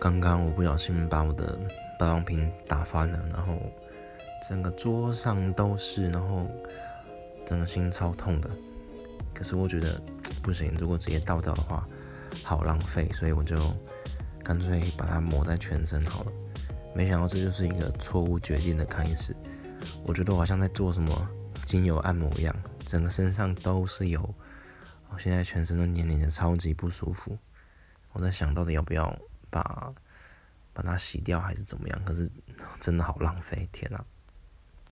刚刚我不小心把我的保养瓶打翻了，然后整个桌上都是，然后整个心超痛的。可是我觉得不行，如果直接倒掉的话，好浪费，所以我就干脆把它抹在全身好了。没想到这就是一个错误决定的开始。我觉得我好像在做什么精油按摩一样，整个身上都是油，我现在全身都黏黏的，超级不舒服。我在想到底要不要把把它洗掉还是怎么样，可是真的好浪费，天哪！